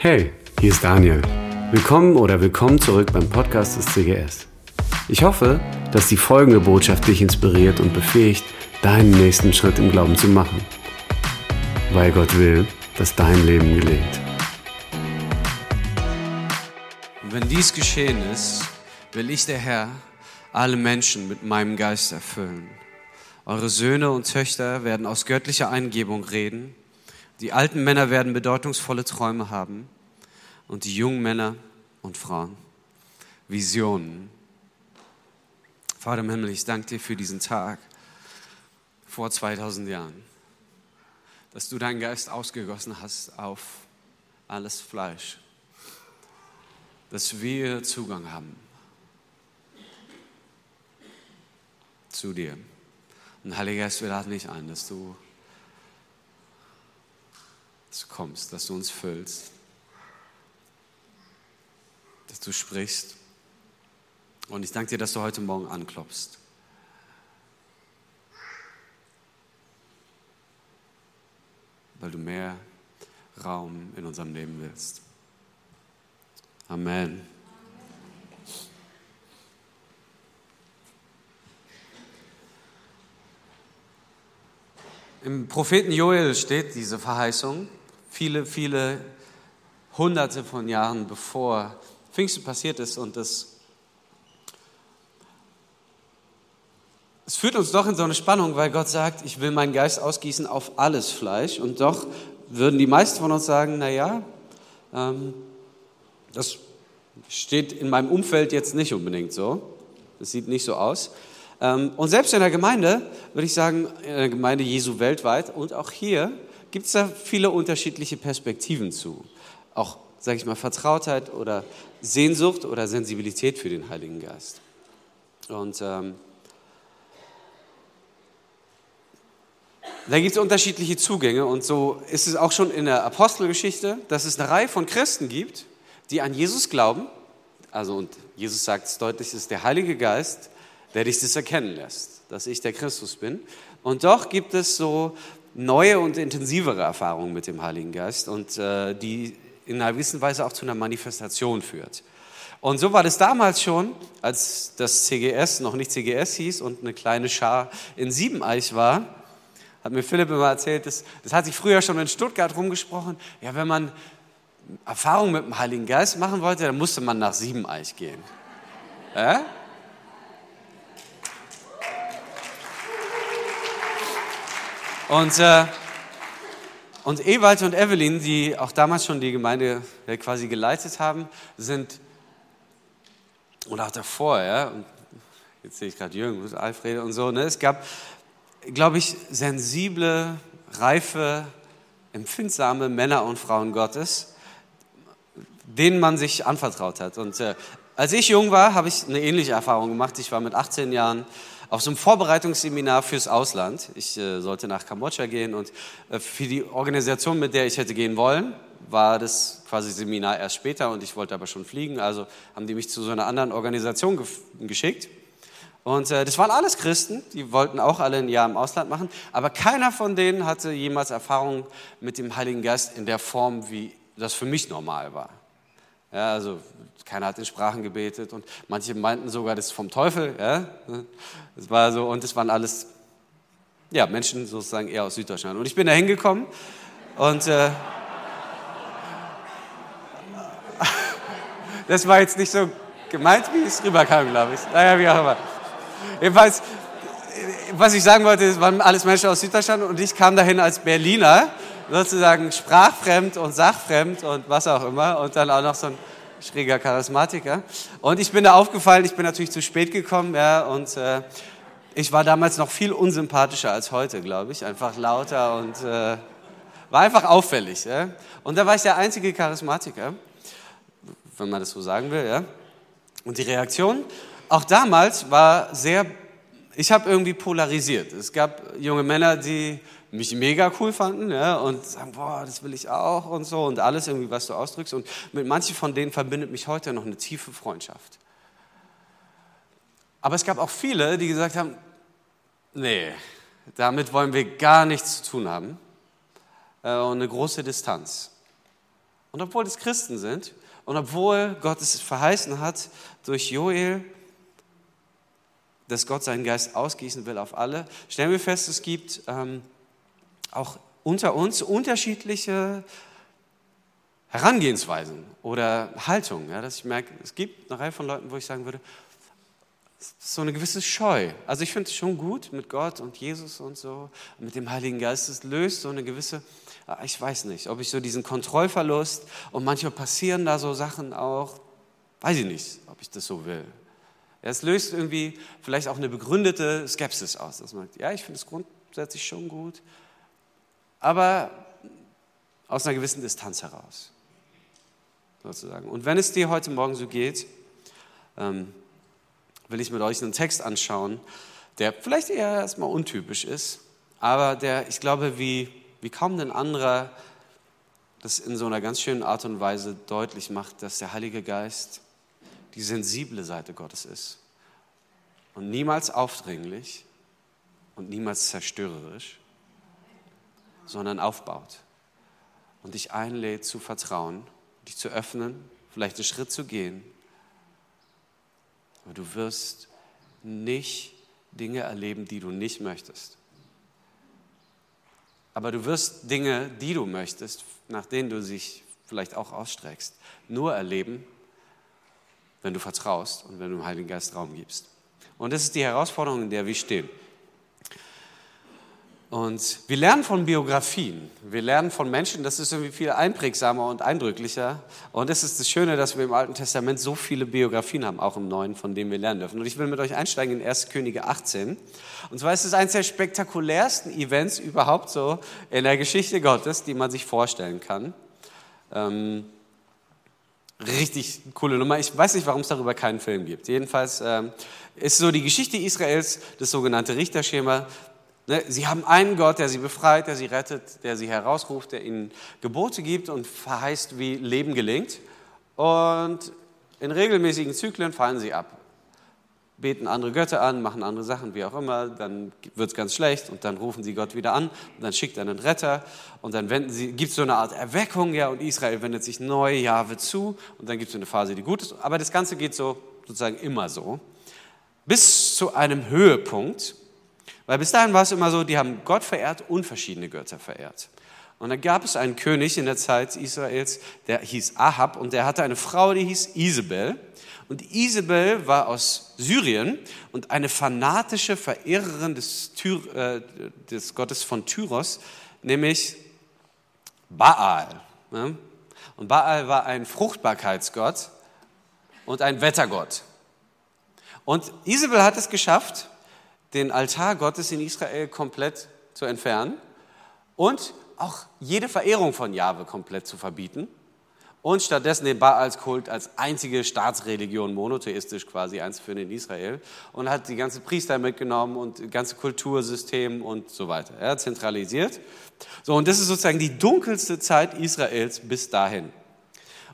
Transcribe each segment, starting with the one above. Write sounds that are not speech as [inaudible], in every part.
Hey, hier ist Daniel. Willkommen oder willkommen zurück beim Podcast des CGS. Ich hoffe, dass die folgende Botschaft dich inspiriert und befähigt, deinen nächsten Schritt im Glauben zu machen. Weil Gott will, dass dein Leben gelingt. Und wenn dies geschehen ist, will ich der Herr alle Menschen mit meinem Geist erfüllen. Eure Söhne und Töchter werden aus göttlicher Eingebung reden. Die alten Männer werden bedeutungsvolle Träume haben und die jungen Männer und Frauen Visionen. Vater im Himmel, ich danke dir für diesen Tag vor 2000 Jahren, dass du deinen Geist ausgegossen hast auf alles Fleisch, dass wir Zugang haben zu dir. Und Heiliger Geist, wir laden dich ein, dass du, dass du kommst, dass du uns füllst, dass du sprichst. Und ich danke dir, dass du heute Morgen anklopfst. Weil du mehr Raum in unserem Leben willst. Amen. Im Propheten Joel steht diese Verheißung, viele, viele hunderte von Jahren bevor Pfingsten passiert ist und das Es führt uns doch in so eine Spannung, weil Gott sagt, ich will meinen Geist ausgießen auf alles Fleisch. Und doch würden die meisten von uns sagen, naja, ähm, das steht in meinem Umfeld jetzt nicht unbedingt so. Das sieht nicht so aus. Ähm, und selbst in der Gemeinde, würde ich sagen, in der Gemeinde Jesu weltweit und auch hier gibt es da viele unterschiedliche Perspektiven zu. Auch, sage ich mal, Vertrautheit oder Sehnsucht oder Sensibilität für den Heiligen Geist. Und ähm, da gibt es unterschiedliche Zugänge und so ist es auch schon in der Apostelgeschichte, dass es eine Reihe von Christen gibt, die an Jesus glauben. Also und Jesus sagt es deutlich, es ist der Heilige Geist, der dich das erkennen lässt, dass ich der Christus bin. Und doch gibt es so neue und intensivere Erfahrungen mit dem Heiligen Geist und äh, die in einer gewissen Weise auch zu einer Manifestation führt. Und so war das damals schon, als das CGS noch nicht CGS hieß und eine kleine Schar in Siebeneich war, hat mir Philipp immer erzählt, das, das hat sich früher schon in Stuttgart rumgesprochen, ja, wenn man Erfahrung mit dem Heiligen Geist machen wollte, dann musste man nach Siebeneich gehen. Äh? Und, äh, und Ewald und Evelyn, die auch damals schon die Gemeinde äh, quasi geleitet haben, sind, und auch davor, ja, jetzt sehe ich gerade Jürgen, Alfred und so, ne, es gab, glaube ich, sensible, reife, empfindsame Männer und Frauen Gottes, denen man sich anvertraut hat. Und äh, als ich jung war, habe ich eine ähnliche Erfahrung gemacht. Ich war mit 18 Jahren auf so einem Vorbereitungsseminar fürs Ausland. Ich äh, sollte nach Kambodscha gehen und äh, für die Organisation, mit der ich hätte gehen wollen, war das quasi Seminar erst später und ich wollte aber schon fliegen. Also haben die mich zu so einer anderen Organisation ge geschickt. Und äh, das waren alles Christen, die wollten auch alle ein Jahr im Ausland machen, aber keiner von denen hatte jemals Erfahrung mit dem Heiligen Geist in der Form, wie das für mich normal war. Ja, also keiner hat in Sprachen gebetet und manche meinten sogar, das ist vom Teufel. Ja? Das war so, und das waren alles ja, Menschen sozusagen eher aus Süddeutschland. Und ich bin da hingekommen und äh, [laughs] das war jetzt nicht so gemeint, wie es rüberkam, glaube ich. Naja, wie auch immer. Jedenfalls, was ich sagen wollte, es waren alles Menschen aus Süddeutschland und ich kam dahin als Berliner, sozusagen sprachfremd und sachfremd und was auch immer und dann auch noch so ein schräger Charismatiker. Und ich bin da aufgefallen, ich bin natürlich zu spät gekommen, ja, und äh, ich war damals noch viel unsympathischer als heute, glaube ich. Einfach lauter und äh, war einfach auffällig. Ja. Und da war ich der einzige Charismatiker, wenn man das so sagen will, ja. Und die Reaktion, auch damals, war sehr, ich habe irgendwie polarisiert. Es gab junge Männer, die mich mega cool fanden ja, und sagen, boah, das will ich auch und so und alles irgendwie, was du ausdrückst. Und mit manchen von denen verbindet mich heute noch eine tiefe Freundschaft. Aber es gab auch viele, die gesagt haben, nee, damit wollen wir gar nichts zu tun haben äh, und eine große Distanz. Und obwohl es Christen sind und obwohl Gott es verheißen hat durch Joel, dass Gott seinen Geist ausgießen will auf alle, stellen wir fest, es gibt ähm, auch unter uns unterschiedliche Herangehensweisen oder Haltungen. Ja, dass ich merke, es gibt eine Reihe von Leuten, wo ich sagen würde, so eine gewisse Scheu. Also ich finde es schon gut mit Gott und Jesus und so, mit dem Heiligen Geist. Es löst so eine gewisse, ah, ich weiß nicht, ob ich so diesen Kontrollverlust und manchmal passieren da so Sachen auch, weiß ich nicht, ob ich das so will. Es löst irgendwie vielleicht auch eine begründete Skepsis aus. Dass man sagt, ja, ich finde es grundsätzlich schon gut, aber aus einer gewissen Distanz heraus. Sozusagen. Und wenn es dir heute Morgen so geht, ähm, will ich mit euch einen Text anschauen, der vielleicht eher erstmal untypisch ist, aber der, ich glaube, wie, wie kaum ein anderer das in so einer ganz schönen Art und Weise deutlich macht, dass der Heilige Geist die sensible Seite Gottes ist und niemals aufdringlich und niemals zerstörerisch, sondern aufbaut und dich einlädt zu vertrauen, dich zu öffnen, vielleicht einen Schritt zu gehen aber du wirst nicht Dinge erleben, die du nicht möchtest. Aber du wirst Dinge, die du möchtest, nach denen du dich vielleicht auch ausstreckst, nur erleben, wenn du vertraust und wenn du dem Heiligen Geist Raum gibst. Und das ist die Herausforderung, in der wir stehen. Und wir lernen von Biografien, wir lernen von Menschen, das ist irgendwie viel einprägsamer und eindrücklicher. Und das ist das Schöne, dass wir im Alten Testament so viele Biografien haben, auch im Neuen, von denen wir lernen dürfen. Und ich will mit euch einsteigen in 1. Könige 18. Und zwar ist es eines der spektakulärsten Events überhaupt so in der Geschichte Gottes, die man sich vorstellen kann. Ähm, richtig coole Nummer. Ich weiß nicht, warum es darüber keinen Film gibt. Jedenfalls ähm, ist so die Geschichte Israels, das sogenannte Richterschema, sie haben einen Gott, der sie befreit, der sie rettet, der sie herausruft, der ihnen Gebote gibt und verheißt, wie Leben gelingt. Und in regelmäßigen Zyklen fallen sie ab. Beten andere Götter an, machen andere Sachen, wie auch immer, dann wird es ganz schlecht und dann rufen sie Gott wieder an und dann schickt er einen Retter und dann gibt es so eine Art Erweckung, ja, und Israel wendet sich neu Jahwe zu und dann gibt es eine Phase, die gut ist. Aber das Ganze geht so sozusagen immer so. Bis zu einem Höhepunkt, weil bis dahin war es immer so, die haben Gott verehrt und verschiedene Götter verehrt. Und dann gab es einen König in der Zeit Israels, der hieß Ahab und der hatte eine Frau, die hieß Isabel. Und Isabel war aus Syrien und eine fanatische Verehrerin des, Tyr, äh, des Gottes von Tyros, nämlich Baal. Ne? Und Baal war ein Fruchtbarkeitsgott und ein Wettergott. Und Isabel hat es geschafft, den Altar Gottes in Israel komplett zu entfernen und auch jede Verehrung von Jahwe komplett zu verbieten und stattdessen den Baalskult als einzige Staatsreligion monotheistisch quasi einzuführen in Israel und hat die ganze Priester mitgenommen und das ganze Kultursystem und so weiter, ja, zentralisiert. So, und das ist sozusagen die dunkelste Zeit Israels bis dahin.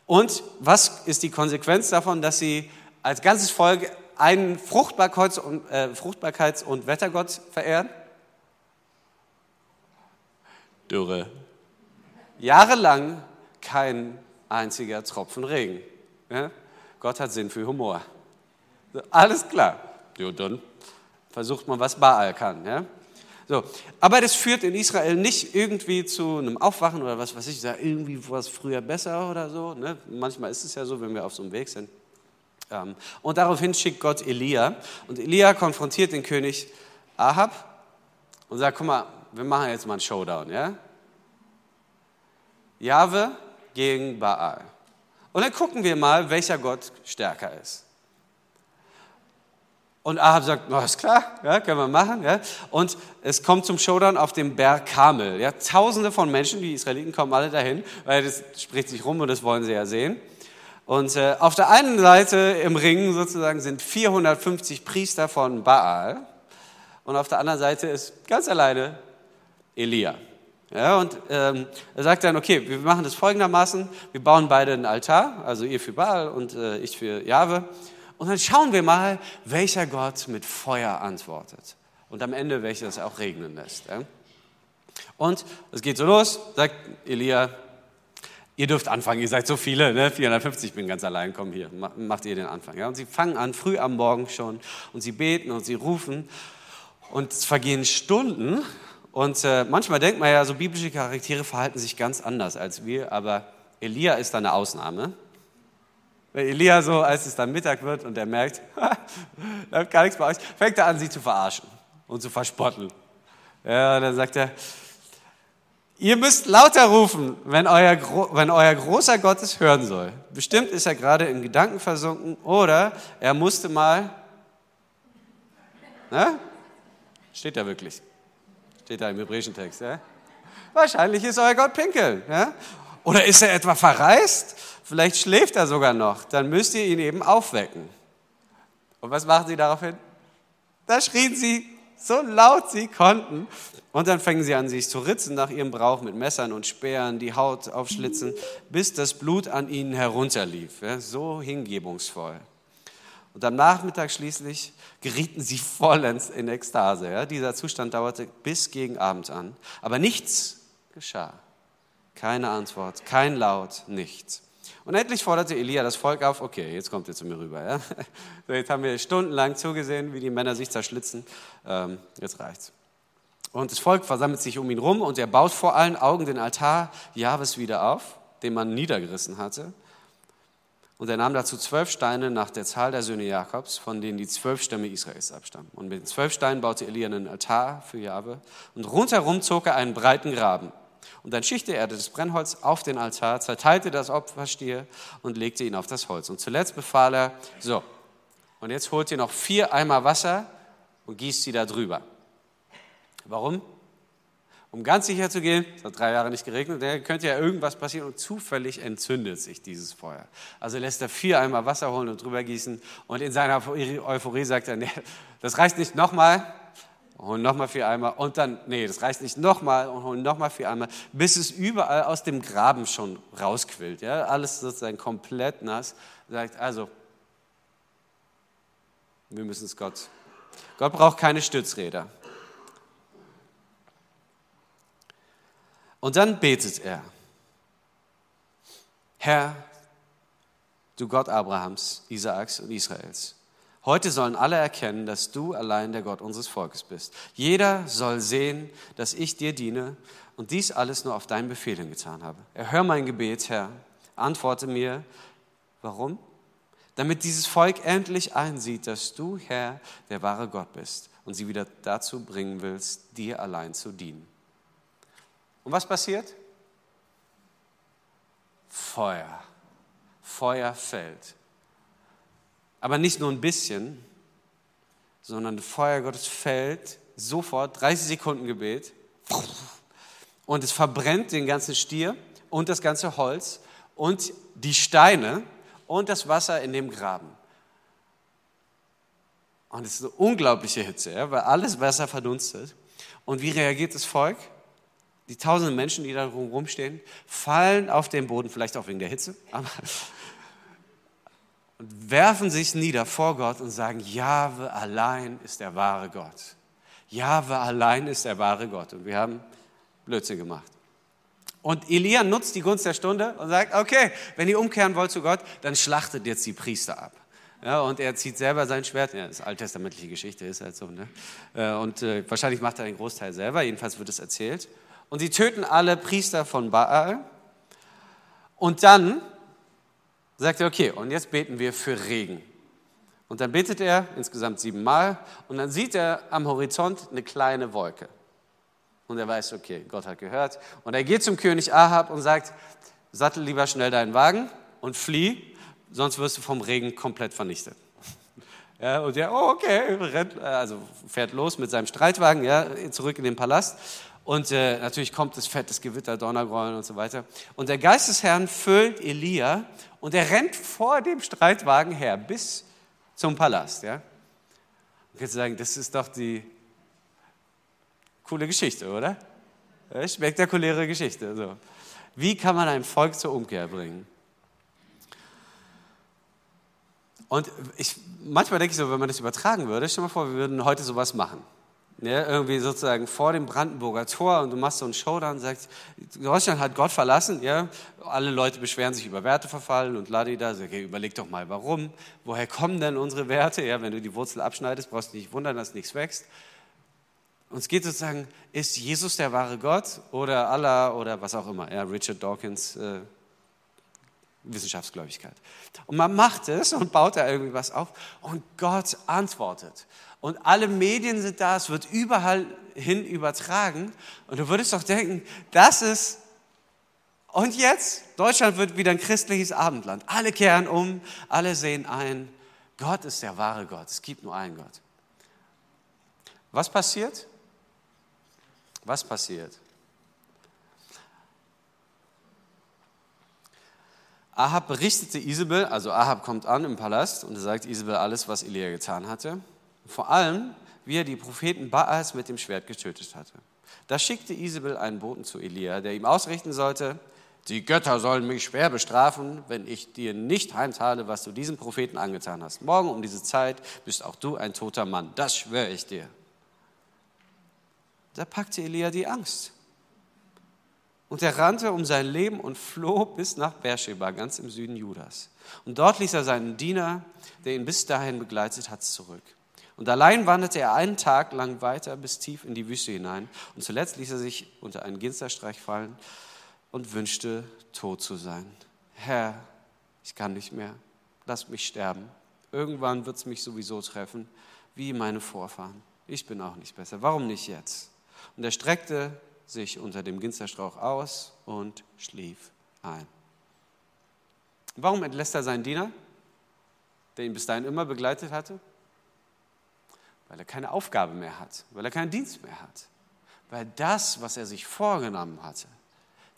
Und was ist die Konsequenz davon, dass sie als ganzes Volk einen Fruchtbarkeits- und, äh, Fruchtbarkeits und Wettergott verehren? Dürre. Jahrelang kein einziger Tropfen Regen. Ja? Gott hat Sinn für Humor. Alles klar. Ja, dann versucht man, was Baal kann. Ja? So. Aber das führt in Israel nicht irgendwie zu einem Aufwachen oder was weiß ich, da irgendwie war es früher besser oder so. Ne? Manchmal ist es ja so, wenn wir auf so einem Weg sind. Ähm, und daraufhin schickt Gott Elia. Und Elia konfrontiert den König Ahab und sagt, guck mal, wir machen jetzt mal einen Showdown. Ja? Jahwe gegen Baal. Und dann gucken wir mal, welcher Gott stärker ist. Und Ahab sagt, na, ist klar, ja, können wir machen. Ja. Und es kommt zum Showdown auf dem Berg Kamel. Ja. Tausende von Menschen, die Israeliten kommen alle dahin, weil das spricht sich rum und das wollen sie ja sehen. Und äh, auf der einen Seite im Ring sozusagen sind 450 Priester von Baal und auf der anderen Seite ist ganz alleine Elia. Ja, und ähm, er sagt dann, okay, wir machen das folgendermaßen, wir bauen beide einen Altar, also ihr für Baal und äh, ich für Jahwe. Und dann schauen wir mal, welcher Gott mit Feuer antwortet. Und am Ende welches auch regnen lässt. Ja? Und es geht so los, sagt Elia, Ihr dürft anfangen, ihr seid so viele, ne? 450, ich bin ganz allein, komm hier, macht ihr den Anfang. Ja? Und sie fangen an, früh am Morgen schon, und sie beten und sie rufen. Und es vergehen Stunden. Und äh, manchmal denkt man ja, so biblische Charaktere verhalten sich ganz anders als wir, aber Elia ist da eine Ausnahme. Weil Elia so, als es dann Mittag wird und er merkt, [laughs] läuft gar nichts bei euch, fängt er an, sie zu verarschen und zu verspotteln. Ja, dann sagt er, Ihr müsst lauter rufen, wenn euer, wenn euer großer Gott es hören soll. Bestimmt ist er gerade in Gedanken versunken oder er musste mal. Ne? Steht da wirklich. Steht da im hebräischen Text. Ja? Wahrscheinlich ist euer Gott pinkeln. Ja? Oder ist er etwa verreist? Vielleicht schläft er sogar noch. Dann müsst ihr ihn eben aufwecken. Und was machen sie daraufhin? Da schrien sie so laut sie konnten. Und dann fängen sie an, sich zu ritzen nach ihrem Brauch mit Messern und Speeren, die Haut aufschlitzen, bis das Blut an ihnen herunterlief. Ja, so hingebungsvoll. Und am Nachmittag schließlich gerieten sie vollends in Ekstase. Ja, dieser Zustand dauerte bis gegen Abend an. Aber nichts geschah. Keine Antwort, kein Laut, nichts. Und endlich forderte Elia das Volk auf, okay, jetzt kommt ihr zu mir rüber. Ja? So, jetzt haben wir stundenlang zugesehen, wie die Männer sich zerschlitzen. Ähm, jetzt reicht's. Und das Volk versammelt sich um ihn rum und er baut vor allen Augen den Altar Jahwes wieder auf, den man niedergerissen hatte. Und er nahm dazu zwölf Steine nach der Zahl der Söhne Jakobs, von denen die zwölf Stämme Israels abstammen. Und mit den zwölf Steinen baute Elia einen Altar für Jahwe. Und rundherum zog er einen breiten Graben. Und dann schichte er das Brennholz auf den Altar, zerteilte das Opferstier und legte ihn auf das Holz. Und zuletzt befahl er, so, und jetzt holt ihr noch vier Eimer Wasser und gießt sie da drüber. Warum? Um ganz sicher zu gehen, es hat drei Jahre nicht geregnet, da könnte ja irgendwas passieren und zufällig entzündet sich dieses Feuer. Also lässt er vier Eimer Wasser holen und drüber gießen und in seiner Euphorie sagt er, nee, das reicht nicht nochmal, holen nochmal vier Eimer und dann, nee, das reicht nicht nochmal und holen nochmal vier Eimer, bis es überall aus dem Graben schon rausquillt. Ja? Alles sozusagen komplett nass. Sagt, also, wir müssen es Gott. Gott braucht keine Stützräder. Und dann betet er. Herr, du Gott Abrahams, Isaaks und Israels, Heute sollen alle erkennen, dass du allein der Gott unseres Volkes bist. Jeder soll sehen, dass ich dir diene und dies alles nur auf deinen Befehl hin getan habe. Erhör mein Gebet, Herr. Antworte mir, warum? Damit dieses Volk endlich einsieht, dass du, Herr, der wahre Gott bist und sie wieder dazu bringen willst, dir allein zu dienen. Und was passiert? Feuer. Feuer fällt. Aber nicht nur ein bisschen, sondern das Feuer Gottes fällt sofort, 30 Sekunden Gebet, und es verbrennt den ganzen Stier und das ganze Holz und die Steine und das Wasser in dem Graben. Und es ist eine unglaubliche Hitze, ja, weil alles Wasser verdunstet. Und wie reagiert das Volk? Die tausenden Menschen, die da rumstehen, fallen auf den Boden, vielleicht auch wegen der Hitze, aber und werfen sich nieder vor Gott und sagen, Jahwe allein ist der wahre Gott. Jahwe allein ist der wahre Gott. Und wir haben Blödsinn gemacht. Und Elia nutzt die Gunst der Stunde und sagt, okay, wenn ihr umkehren wollt zu Gott, dann schlachtet jetzt die Priester ab. Ja, und er zieht selber sein Schwert. Ja, das ist alttestamentliche Geschichte, ist halt so. Ne? Äh, und äh, wahrscheinlich macht er den Großteil selber, jedenfalls wird es erzählt. Und sie töten alle Priester von Baal. Und dann sagt er, okay, und jetzt beten wir für Regen. Und dann betet er insgesamt siebenmal und dann sieht er am Horizont eine kleine Wolke. Und er weiß, okay, Gott hat gehört. Und er geht zum König Ahab und sagt, sattel lieber schnell deinen Wagen und flieh, sonst wirst du vom Regen komplett vernichtet. [laughs] Ja, und er, oh, okay, rennt, also fährt los mit seinem Streitwagen ja, zurück in den Palast. Und äh, natürlich kommt das Fett, das Gewitter, Donnergrollen und so weiter. Und der Geist des Herrn füllt Elia und er rennt vor dem Streitwagen her bis zum Palast. Ja? Und kannst sagen, das ist doch die coole Geschichte, oder? Spektakuläre Geschichte. So. Wie kann man ein Volk zur Umkehr bringen? Und ich, manchmal denke ich so, wenn man das übertragen würde, stell dir mal vor, wir würden heute sowas machen. Ja, irgendwie sozusagen vor dem Brandenburger Tor und du machst so einen Showdown und sagst, Deutschland hat Gott verlassen, ja, alle Leute beschweren sich über Werteverfall und ladida, okay, überleg doch mal, warum, woher kommen denn unsere Werte, ja, wenn du die Wurzel abschneidest, brauchst du dich nicht wundern, dass nichts wächst. Und es geht sozusagen, ist Jesus der wahre Gott oder Allah oder was auch immer, ja, Richard Dawkins, äh, Wissenschaftsgläubigkeit. Und man macht es und baut da irgendwie was auf und Gott antwortet und alle Medien sind da, es wird überall hin übertragen. Und du würdest doch denken, das ist, und jetzt, Deutschland wird wieder ein christliches Abendland. Alle kehren um, alle sehen ein, Gott ist der wahre Gott, es gibt nur einen Gott. Was passiert? Was passiert? Ahab berichtete Isabel, also Ahab kommt an im Palast und sagt Isabel alles, was Elia getan hatte. Vor allem, wie er die Propheten Baals mit dem Schwert getötet hatte. Da schickte Isabel einen Boten zu Elia, der ihm ausrichten sollte, die Götter sollen mich schwer bestrafen, wenn ich dir nicht heimzahle, was du diesem Propheten angetan hast. Morgen um diese Zeit bist auch du ein toter Mann, das schwöre ich dir. Da packte Elia die Angst. Und er rannte um sein Leben und floh bis nach Beersheba, ganz im Süden Judas. Und dort ließ er seinen Diener, der ihn bis dahin begleitet hat, zurück. Und allein wanderte er einen Tag lang weiter bis tief in die Wüste hinein. Und zuletzt ließ er sich unter einen Ginsterstreich fallen und wünschte, tot zu sein. Herr, ich kann nicht mehr. Lass mich sterben. Irgendwann wird es mich sowieso treffen, wie meine Vorfahren. Ich bin auch nicht besser. Warum nicht jetzt? Und er streckte sich unter dem Ginsterstrauch aus und schlief ein. Warum entlässt er seinen Diener, der ihn bis dahin immer begleitet hatte? Weil er keine Aufgabe mehr hat, weil er keinen Dienst mehr hat, weil das, was er sich vorgenommen hatte,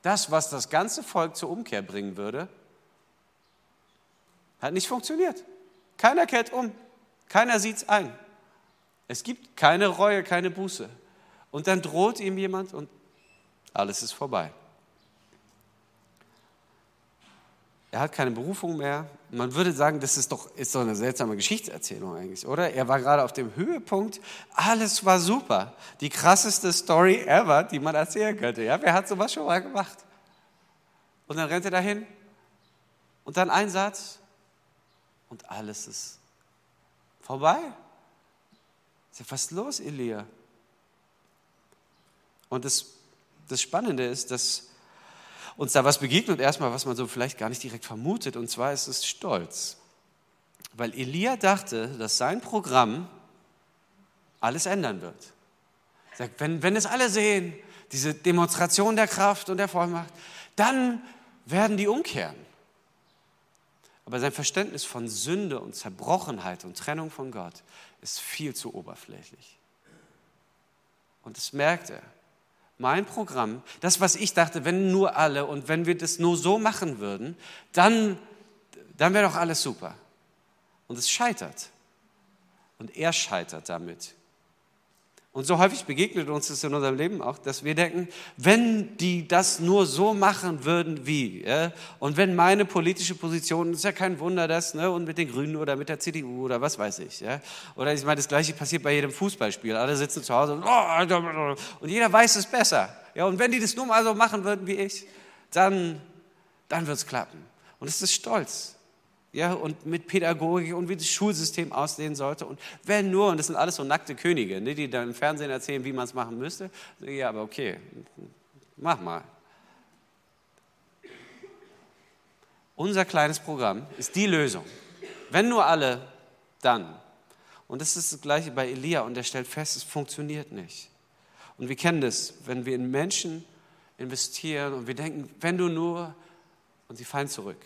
das, was das ganze Volk zur Umkehr bringen würde, hat nicht funktioniert. Keiner kehrt um, keiner sieht es ein. Es gibt keine Reue, keine Buße. Und dann droht ihm jemand und alles ist vorbei. Er hat keine Berufung mehr. Man würde sagen, das ist doch, ist doch eine seltsame Geschichtserzählung eigentlich, oder? Er war gerade auf dem Höhepunkt. Alles war super. Die krasseste Story ever, die man erzählen könnte. Ja, wer hat sowas schon mal gemacht? Und dann rennt er dahin. Und dann ein Satz. Und alles ist vorbei. Ist los, Elia? Und das, das Spannende ist, dass uns da was begegnet, erstmal, was man so vielleicht gar nicht direkt vermutet, und zwar ist es Stolz. Weil Elia dachte, dass sein Programm alles ändern wird. Sagt, wenn, wenn es alle sehen, diese Demonstration der Kraft und der Vollmacht, dann werden die umkehren. Aber sein Verständnis von Sünde und Zerbrochenheit und Trennung von Gott ist viel zu oberflächlich. Und das merkt er. Mein Programm, das, was ich dachte, wenn nur alle und wenn wir das nur so machen würden, dann, dann wäre doch alles super. Und es scheitert. Und er scheitert damit. Und so häufig begegnet uns das in unserem Leben auch, dass wir denken, wenn die das nur so machen würden wie, ja, und wenn meine politische Position, ist ja kein Wunder das, ne, und mit den Grünen oder mit der CDU oder was weiß ich, ja, oder ich meine, das Gleiche passiert bei jedem Fußballspiel, alle sitzen zu Hause und, oh, und jeder weiß es besser, ja, und wenn die das nur mal so machen würden wie ich, dann, dann wird es klappen. Und es ist Stolz ja, und mit Pädagogik und wie das Schulsystem aussehen sollte. Und wenn nur, und das sind alles so nackte Könige, ne, die dann im Fernsehen erzählen, wie man es machen müsste. Ja, aber okay, mach mal. Unser kleines Programm ist die Lösung. Wenn nur alle, dann. Und das ist das Gleiche bei Elia und er stellt fest, es funktioniert nicht. Und wir kennen das, wenn wir in Menschen investieren und wir denken, wenn du nur, und sie fallen zurück.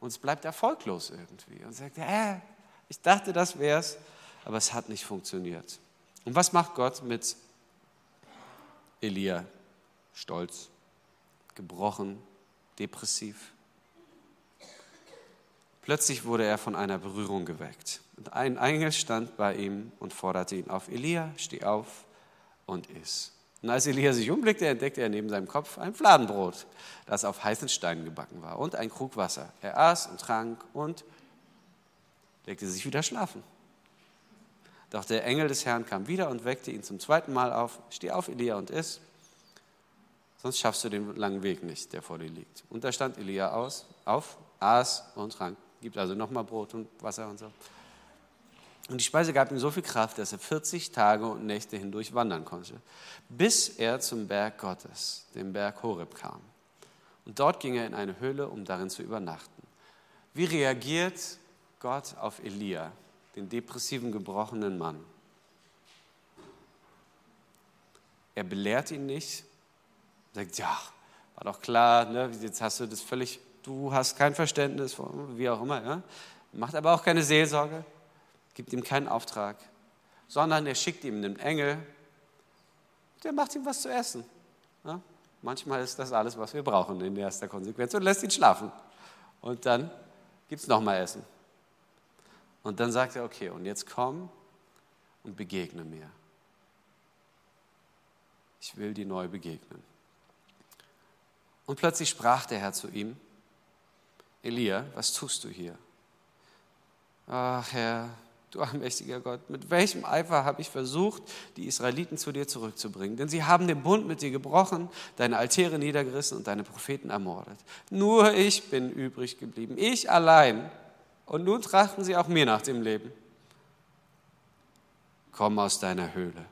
Und es bleibt erfolglos irgendwie. Und sagt, äh, ich dachte, das wär's, aber es hat nicht funktioniert. Und was macht Gott mit Elia? Stolz, gebrochen, depressiv. Plötzlich wurde er von einer Berührung geweckt. Und ein Engel stand bei ihm und forderte ihn auf, Elia, steh auf und iss. Und als Elia sich umblickte, entdeckte er neben seinem Kopf ein Fladenbrot, das auf heißen Steinen gebacken war, und ein Krug Wasser. Er aß und trank und legte sich wieder schlafen. Doch der Engel des Herrn kam wieder und weckte ihn zum zweiten Mal auf. Steh auf, Elia, und iss, sonst schaffst du den langen Weg nicht, der vor dir liegt. Und da stand Elia aus, auf, aß und trank. Gibt also nochmal Brot und Wasser und so. Und die Speise gab ihm so viel Kraft, dass er 40 Tage und Nächte hindurch wandern konnte, bis er zum Berg Gottes, dem Berg Horeb, kam. Und dort ging er in eine Höhle, um darin zu übernachten. Wie reagiert Gott auf Elia, den depressiven, gebrochenen Mann? Er belehrt ihn nicht, sagt, ja, war doch klar, ne? jetzt hast du das völlig, du hast kein Verständnis, wie auch immer. Ja? Macht aber auch keine Seelsorge, gibt ihm keinen Auftrag, sondern er schickt ihm einen Engel, der macht ihm was zu essen. Ja? Manchmal ist das alles, was wir brauchen in erster Konsequenz und lässt ihn schlafen. Und dann gibt es nochmal Essen. Und dann sagt er, okay, und jetzt komm und begegne mir. Ich will dir neu begegnen. Und plötzlich sprach der Herr zu ihm, Elia, was tust du hier? Ach Herr, du allmächtiger Gott, mit welchem Eifer habe ich versucht, die Israeliten zu dir zurückzubringen? Denn sie haben den Bund mit dir gebrochen, deine Altäre niedergerissen und deine Propheten ermordet. Nur ich bin übrig geblieben, ich allein. Und nun trachten sie auch mir nach dem Leben. Komm aus deiner Höhle,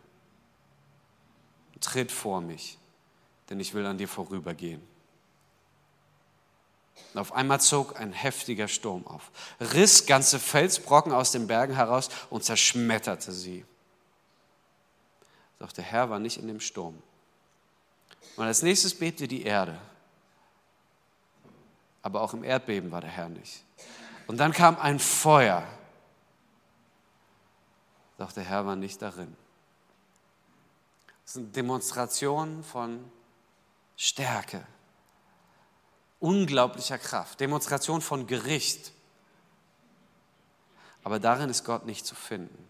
tritt vor mich, denn ich will an dir vorübergehen. Und auf einmal zog ein heftiger Sturm auf, riss ganze Felsbrocken aus den Bergen heraus und zerschmetterte sie. Doch der Herr war nicht in dem Sturm. Und als nächstes bebte die Erde. Aber auch im Erdbeben war der Herr nicht. Und dann kam ein Feuer. Doch der Herr war nicht darin. Das sind Demonstrationen von Stärke, unglaublicher Kraft, Demonstration von Gericht. Aber darin ist Gott nicht zu finden.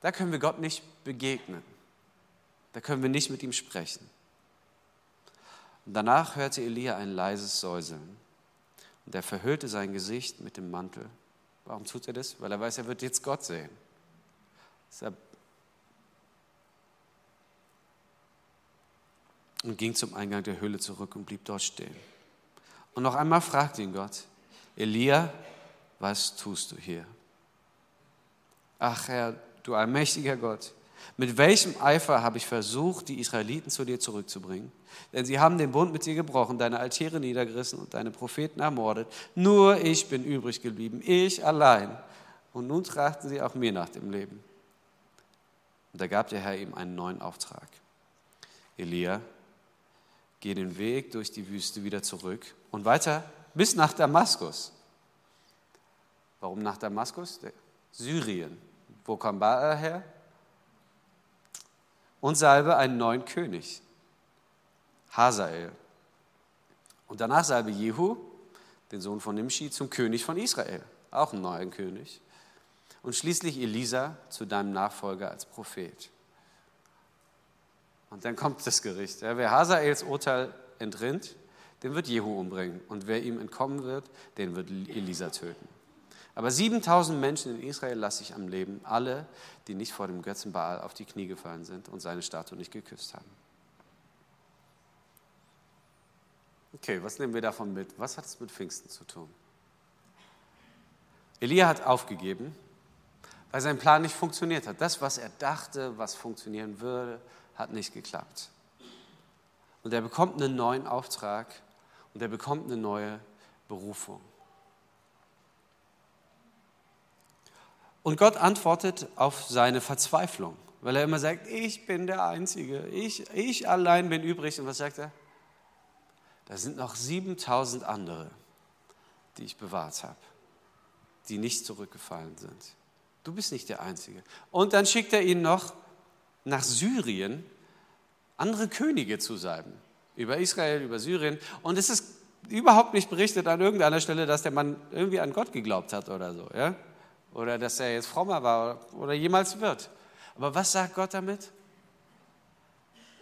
Da können wir Gott nicht begegnen. Da können wir nicht mit ihm sprechen. Und danach hörte Elia ein leises Säuseln. Und er verhüllte sein Gesicht mit dem Mantel. Warum tut er das? Weil er weiß, er wird jetzt Gott sehen. Deshalb und ging zum Eingang der Höhle zurück und blieb dort stehen. Und noch einmal fragte ihn Gott, Elia, was tust du hier? Ach Herr, du allmächtiger Gott, mit welchem Eifer habe ich versucht, die Israeliten zu dir zurückzubringen? Denn sie haben den Bund mit dir gebrochen, deine Altäre niedergerissen und deine Propheten ermordet. Nur ich bin übrig geblieben, ich allein. Und nun trachten sie auch mir nach dem Leben. Und da gab der Herr ihm einen neuen Auftrag. Elia, geh den Weg durch die Wüste wieder zurück und weiter bis nach Damaskus. Warum nach Damaskus? Syrien. Wo kam Baal her? Und salbe einen neuen König, Hazael. Und danach salbe Jehu, den Sohn von Nimshi, zum König von Israel, auch einen neuen König. Und schließlich Elisa zu deinem Nachfolger als Prophet. Und dann kommt das Gericht. Ja, wer Hazaels Urteil entrinnt, den wird Jehu umbringen. Und wer ihm entkommen wird, den wird Elisa töten. Aber 7000 Menschen in Israel lasse ich am Leben, alle, die nicht vor dem Götzen Baal auf die Knie gefallen sind und seine Statue nicht geküsst haben. Okay, was nehmen wir davon mit? Was hat es mit Pfingsten zu tun? Elia hat aufgegeben, weil sein Plan nicht funktioniert hat. Das, was er dachte, was funktionieren würde, hat nicht geklappt. Und er bekommt einen neuen Auftrag und er bekommt eine neue Berufung. Und Gott antwortet auf seine Verzweiflung, weil er immer sagt, ich bin der Einzige, ich, ich allein bin übrig. Und was sagt er? Da sind noch 7000 andere, die ich bewahrt habe, die nicht zurückgefallen sind. Du bist nicht der Einzige. Und dann schickt er ihn noch nach Syrien andere Könige zu salben. Über Israel, über Syrien. Und es ist überhaupt nicht berichtet an irgendeiner Stelle, dass der Mann irgendwie an Gott geglaubt hat oder so. Ja? Oder dass er jetzt frommer war oder jemals wird. Aber was sagt Gott damit?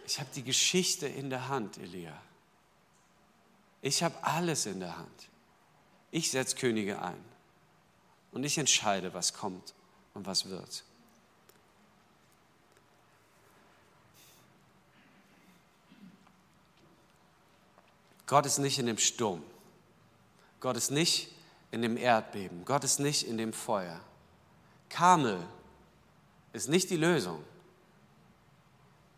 Ich habe die Geschichte in der Hand, Elia. Ich habe alles in der Hand. Ich setze Könige ein. Und ich entscheide, was kommt und was wird. Gott ist nicht in dem Sturm. Gott ist nicht in dem Erdbeben. Gott ist nicht in dem Feuer. Kamel ist nicht die Lösung.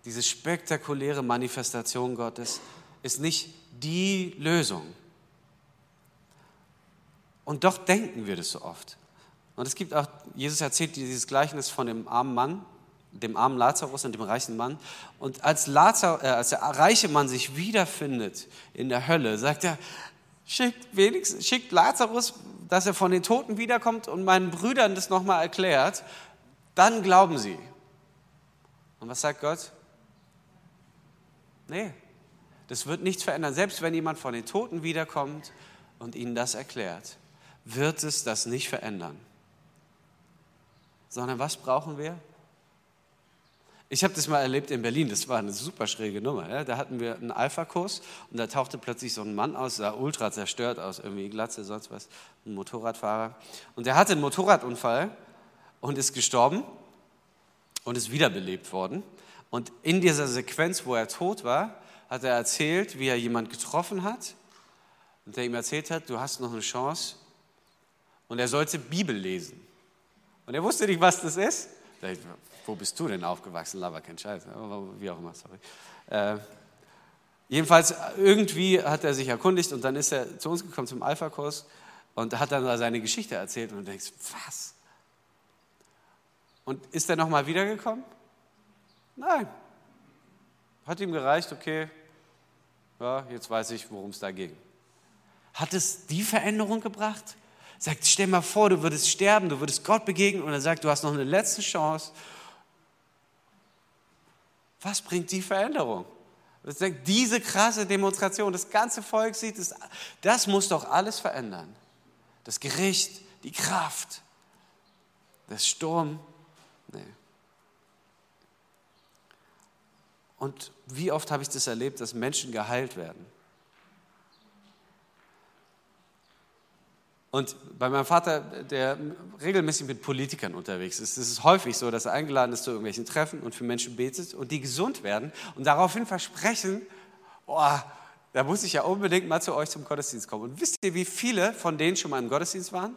Diese spektakuläre Manifestation Gottes ist nicht die Lösung. Und doch denken wir das so oft. Und es gibt auch, Jesus erzählt dieses Gleichnis von dem armen Mann, dem armen Lazarus und dem reichen Mann. Und als, Lazar, äh, als der reiche Mann sich wiederfindet in der Hölle, sagt er, schickt, wenigstens, schickt Lazarus, dass er von den Toten wiederkommt und meinen Brüdern das nochmal erklärt, dann glauben sie. Und was sagt Gott? Nee, das wird nichts verändern. Selbst wenn jemand von den Toten wiederkommt und ihnen das erklärt, wird es das nicht verändern. Sondern was brauchen wir? Ich habe das mal erlebt in Berlin, das war eine super schräge Nummer. Ja? Da hatten wir einen Alpha-Kurs und da tauchte plötzlich so ein Mann aus, sah ultra zerstört aus, irgendwie Glatze, sonst was, ein Motorradfahrer. Und der hatte einen Motorradunfall und ist gestorben und ist wiederbelebt worden. Und in dieser Sequenz, wo er tot war, hat er erzählt, wie er jemand getroffen hat und der ihm erzählt hat, du hast noch eine Chance und er sollte Bibel lesen. Und er wusste nicht, was das ist. Wo bist du denn aufgewachsen? Laber kein Scheiß. Wie auch immer, sorry. Äh, jedenfalls, irgendwie hat er sich erkundigt und dann ist er zu uns gekommen zum Alpha-Kurs und hat dann seine Geschichte erzählt und du denkst, was? Und ist er nochmal wiedergekommen? Nein. Hat ihm gereicht, okay, ja, jetzt weiß ich, worum es da ging. Hat es die Veränderung gebracht? Sagt, stell mal vor, du würdest sterben, du würdest Gott begegnen und er sagt, du hast noch eine letzte Chance. Was bringt die Veränderung? Diese krasse Demonstration, das ganze Volk sieht es, das muss doch alles verändern. Das Gericht, die Kraft, das Sturm. Nee. Und wie oft habe ich das erlebt, dass Menschen geheilt werden? Und bei meinem Vater, der regelmäßig mit Politikern unterwegs ist, ist es häufig so, dass er eingeladen ist zu irgendwelchen Treffen und für Menschen betet und die gesund werden und daraufhin versprechen, oh, da muss ich ja unbedingt mal zu euch zum Gottesdienst kommen. Und wisst ihr, wie viele von denen schon mal im Gottesdienst waren?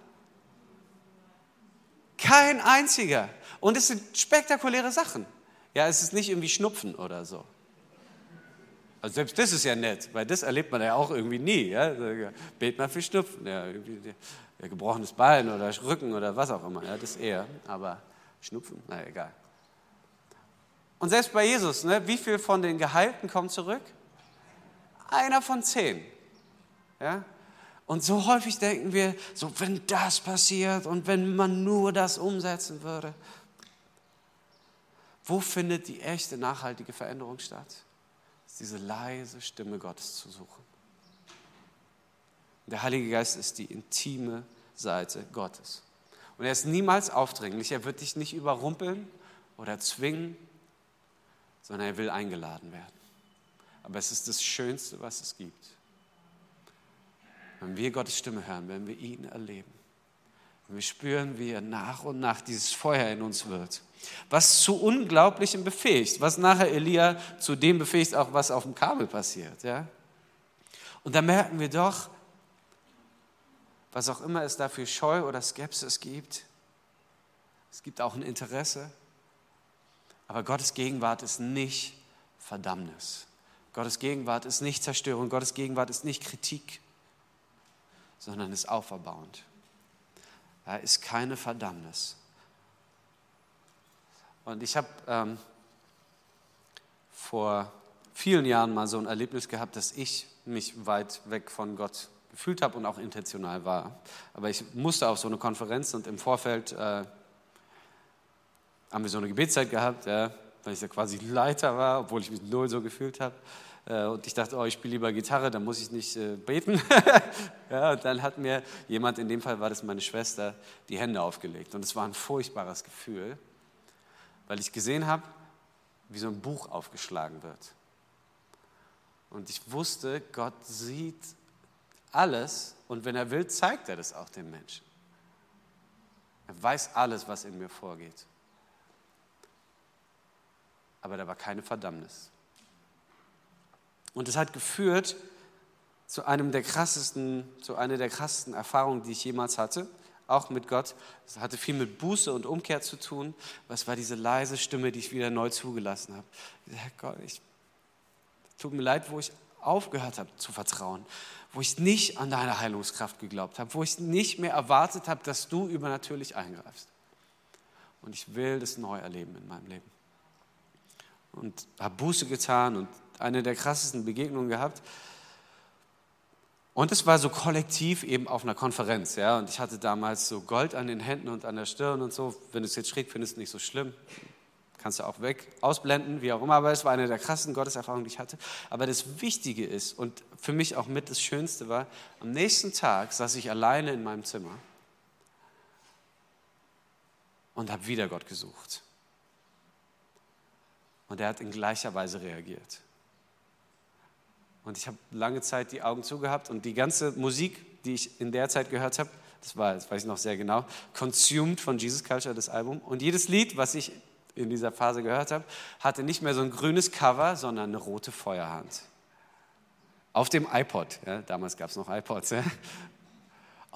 Kein einziger. Und es sind spektakuläre Sachen. Ja, es ist nicht irgendwie Schnupfen oder so. Also selbst das ist ja nett, weil das erlebt man ja auch irgendwie nie. Ja? Bet mal für Schnupfen, ja, ja, gebrochenes Bein oder Rücken oder was auch immer. Ja, das eher, aber Schnupfen, na egal. Und selbst bei Jesus, ne, wie viel von den Geheilten kommt zurück? Einer von zehn. Ja? Und so häufig denken wir, so wenn das passiert und wenn man nur das umsetzen würde. Wo findet die echte nachhaltige Veränderung statt? Diese leise Stimme Gottes zu suchen. Der Heilige Geist ist die intime Seite Gottes. Und er ist niemals aufdringlich, er wird dich nicht überrumpeln oder zwingen, sondern er will eingeladen werden. Aber es ist das Schönste, was es gibt. Wenn wir Gottes Stimme hören, wenn wir ihn erleben, wenn wir spüren, wie er nach und nach dieses Feuer in uns wird was zu Unglaublichem befähigt, was nachher Elia zu dem befähigt, auch was auf dem Kabel passiert. Ja? Und da merken wir doch, was auch immer es dafür Scheu oder Skepsis gibt, es gibt auch ein Interesse, aber Gottes Gegenwart ist nicht Verdammnis. Gottes Gegenwart ist nicht Zerstörung, Gottes Gegenwart ist nicht Kritik, sondern ist auferbauend. Da ist keine Verdammnis. Und ich habe ähm, vor vielen Jahren mal so ein Erlebnis gehabt, dass ich mich weit weg von Gott gefühlt habe und auch intentional war. Aber ich musste auf so eine Konferenz und im Vorfeld äh, haben wir so eine Gebetszeit gehabt, ja, weil ich ja quasi Leiter war, obwohl ich mich null so gefühlt habe. Äh, und ich dachte, oh, ich spiele lieber Gitarre, dann muss ich nicht äh, beten. [laughs] ja, und dann hat mir jemand, in dem Fall war das meine Schwester, die Hände aufgelegt. Und es war ein furchtbares Gefühl weil ich gesehen habe, wie so ein Buch aufgeschlagen wird. Und ich wusste, Gott sieht alles und wenn er will, zeigt er das auch den Menschen. Er weiß alles, was in mir vorgeht. Aber da war keine Verdammnis. Und es hat geführt zu einem der krassesten, zu einer der krassesten Erfahrungen, die ich jemals hatte, auch mit Gott. Es hatte viel mit Buße und Umkehr zu tun. Was war diese leise Stimme, die ich wieder neu zugelassen habe? Herr Gott, ich tut mir leid, wo ich aufgehört habe zu vertrauen, wo ich nicht an deine Heilungskraft geglaubt habe, wo ich nicht mehr erwartet habe, dass du übernatürlich eingreifst. Und ich will das neu erleben in meinem Leben. Und habe Buße getan und eine der krassesten Begegnungen gehabt. Und es war so kollektiv eben auf einer Konferenz. Ja? Und ich hatte damals so Gold an den Händen und an der Stirn und so. Wenn du es jetzt schräg findest, nicht so schlimm kannst du auch weg, ausblenden, wie auch immer, aber es war eine der krassen Gotteserfahrungen, die ich hatte. Aber das Wichtige ist und für mich auch mit das Schönste war, am nächsten Tag saß ich alleine in meinem Zimmer und habe wieder Gott gesucht. Und er hat in gleicher Weise reagiert. Und ich habe lange Zeit die Augen zugehabt und die ganze Musik, die ich in der Zeit gehört habe, das war, das weiß ich noch sehr genau, Consumed von Jesus Culture, das Album. Und jedes Lied, was ich in dieser Phase gehört habe, hatte nicht mehr so ein grünes Cover, sondern eine rote Feuerhand. Auf dem iPod. Ja, damals gab es noch iPods. Ja.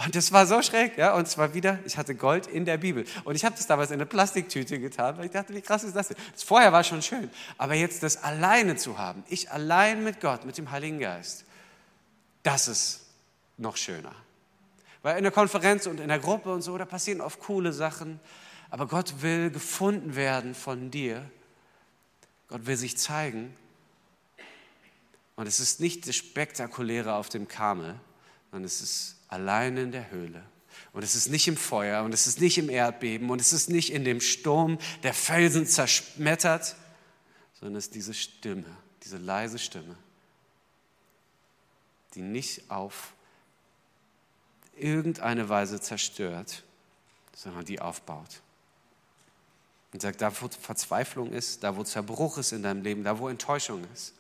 Und das war so schräg, ja. Und es war wieder, ich hatte Gold in der Bibel. Und ich habe das damals in eine Plastiktüte getan, weil ich dachte, wie krass ist das denn? Das vorher war schon schön. Aber jetzt das alleine zu haben, ich allein mit Gott, mit dem Heiligen Geist, das ist noch schöner. Weil in der Konferenz und in der Gruppe und so, da passieren oft coole Sachen. Aber Gott will gefunden werden von dir. Gott will sich zeigen. Und es ist nicht das Spektakuläre auf dem Karmel, sondern es ist allein in der Höhle. Und es ist nicht im Feuer und es ist nicht im Erdbeben und es ist nicht in dem Sturm, der Felsen zerschmettert, sondern es ist diese Stimme, diese leise Stimme, die nicht auf irgendeine Weise zerstört, sondern die aufbaut. Und sagt, da wo Verzweiflung ist, da wo Zerbruch ist in deinem Leben, da wo Enttäuschung ist,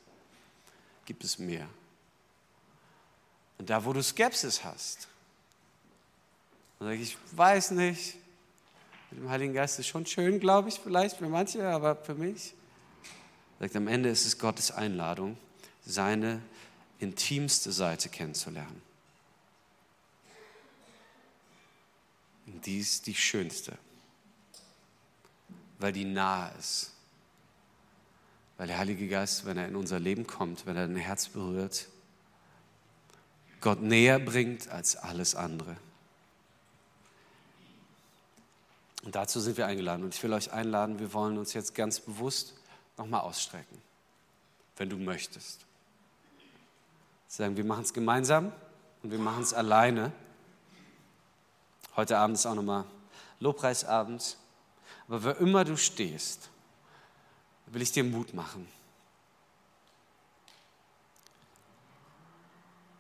gibt es mehr. Und da wo du Skepsis hast, und sage ich, ich weiß nicht, mit dem Heiligen Geist ist schon schön, glaube ich, vielleicht für manche, aber für mich, sagt am Ende ist es Gottes Einladung, seine intimste Seite kennenzulernen. Und die ist die schönste weil die nahe ist. Weil der Heilige Geist, wenn er in unser Leben kommt, wenn er dein Herz berührt, Gott näher bringt als alles andere. Und dazu sind wir eingeladen. Und ich will euch einladen, wir wollen uns jetzt ganz bewusst nochmal ausstrecken, wenn du möchtest. Sagen, wir machen es gemeinsam und wir machen es alleine. Heute Abend ist auch nochmal Lobpreisabend. Aber wer immer du stehst, will ich dir Mut machen.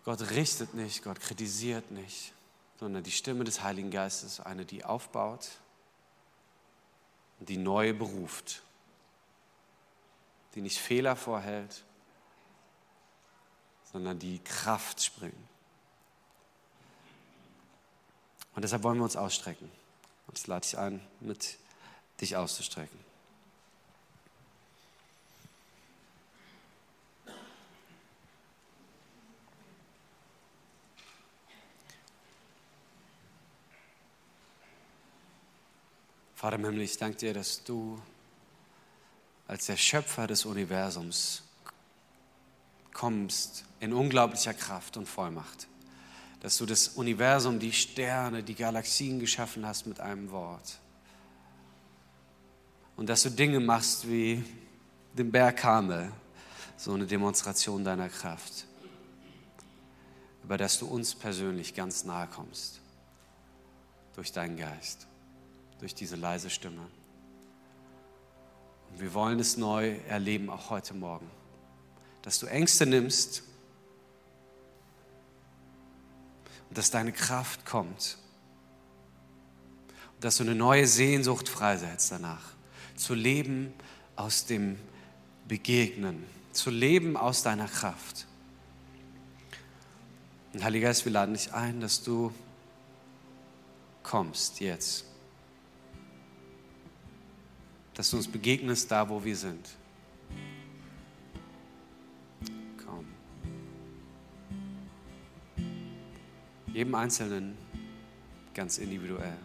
Gott richtet nicht, Gott kritisiert nicht, sondern die Stimme des Heiligen Geistes, eine, die aufbaut und die neu beruft, die nicht Fehler vorhält, sondern die Kraft springt. Und deshalb wollen wir uns ausstrecken. Und das lade ich ein mit dich auszustrecken. Vater im Himmel, ich danke dir, dass du als der Schöpfer des Universums kommst in unglaublicher Kraft und Vollmacht. Dass du das Universum, die Sterne, die Galaxien geschaffen hast mit einem Wort. Und dass du Dinge machst wie den Berg Karmel, so eine Demonstration deiner Kraft, über das du uns persönlich ganz nahe kommst, durch deinen Geist, durch diese leise Stimme. Und wir wollen es neu erleben, auch heute Morgen, dass du Ängste nimmst und dass deine Kraft kommt und dass du eine neue Sehnsucht freisetzt danach zu leben aus dem Begegnen, zu leben aus deiner Kraft. Und Heiliger Geist, wir laden dich ein, dass du kommst jetzt dass du uns begegnest da, wo wir sind. Komm. Jedem Einzelnen ganz individuell.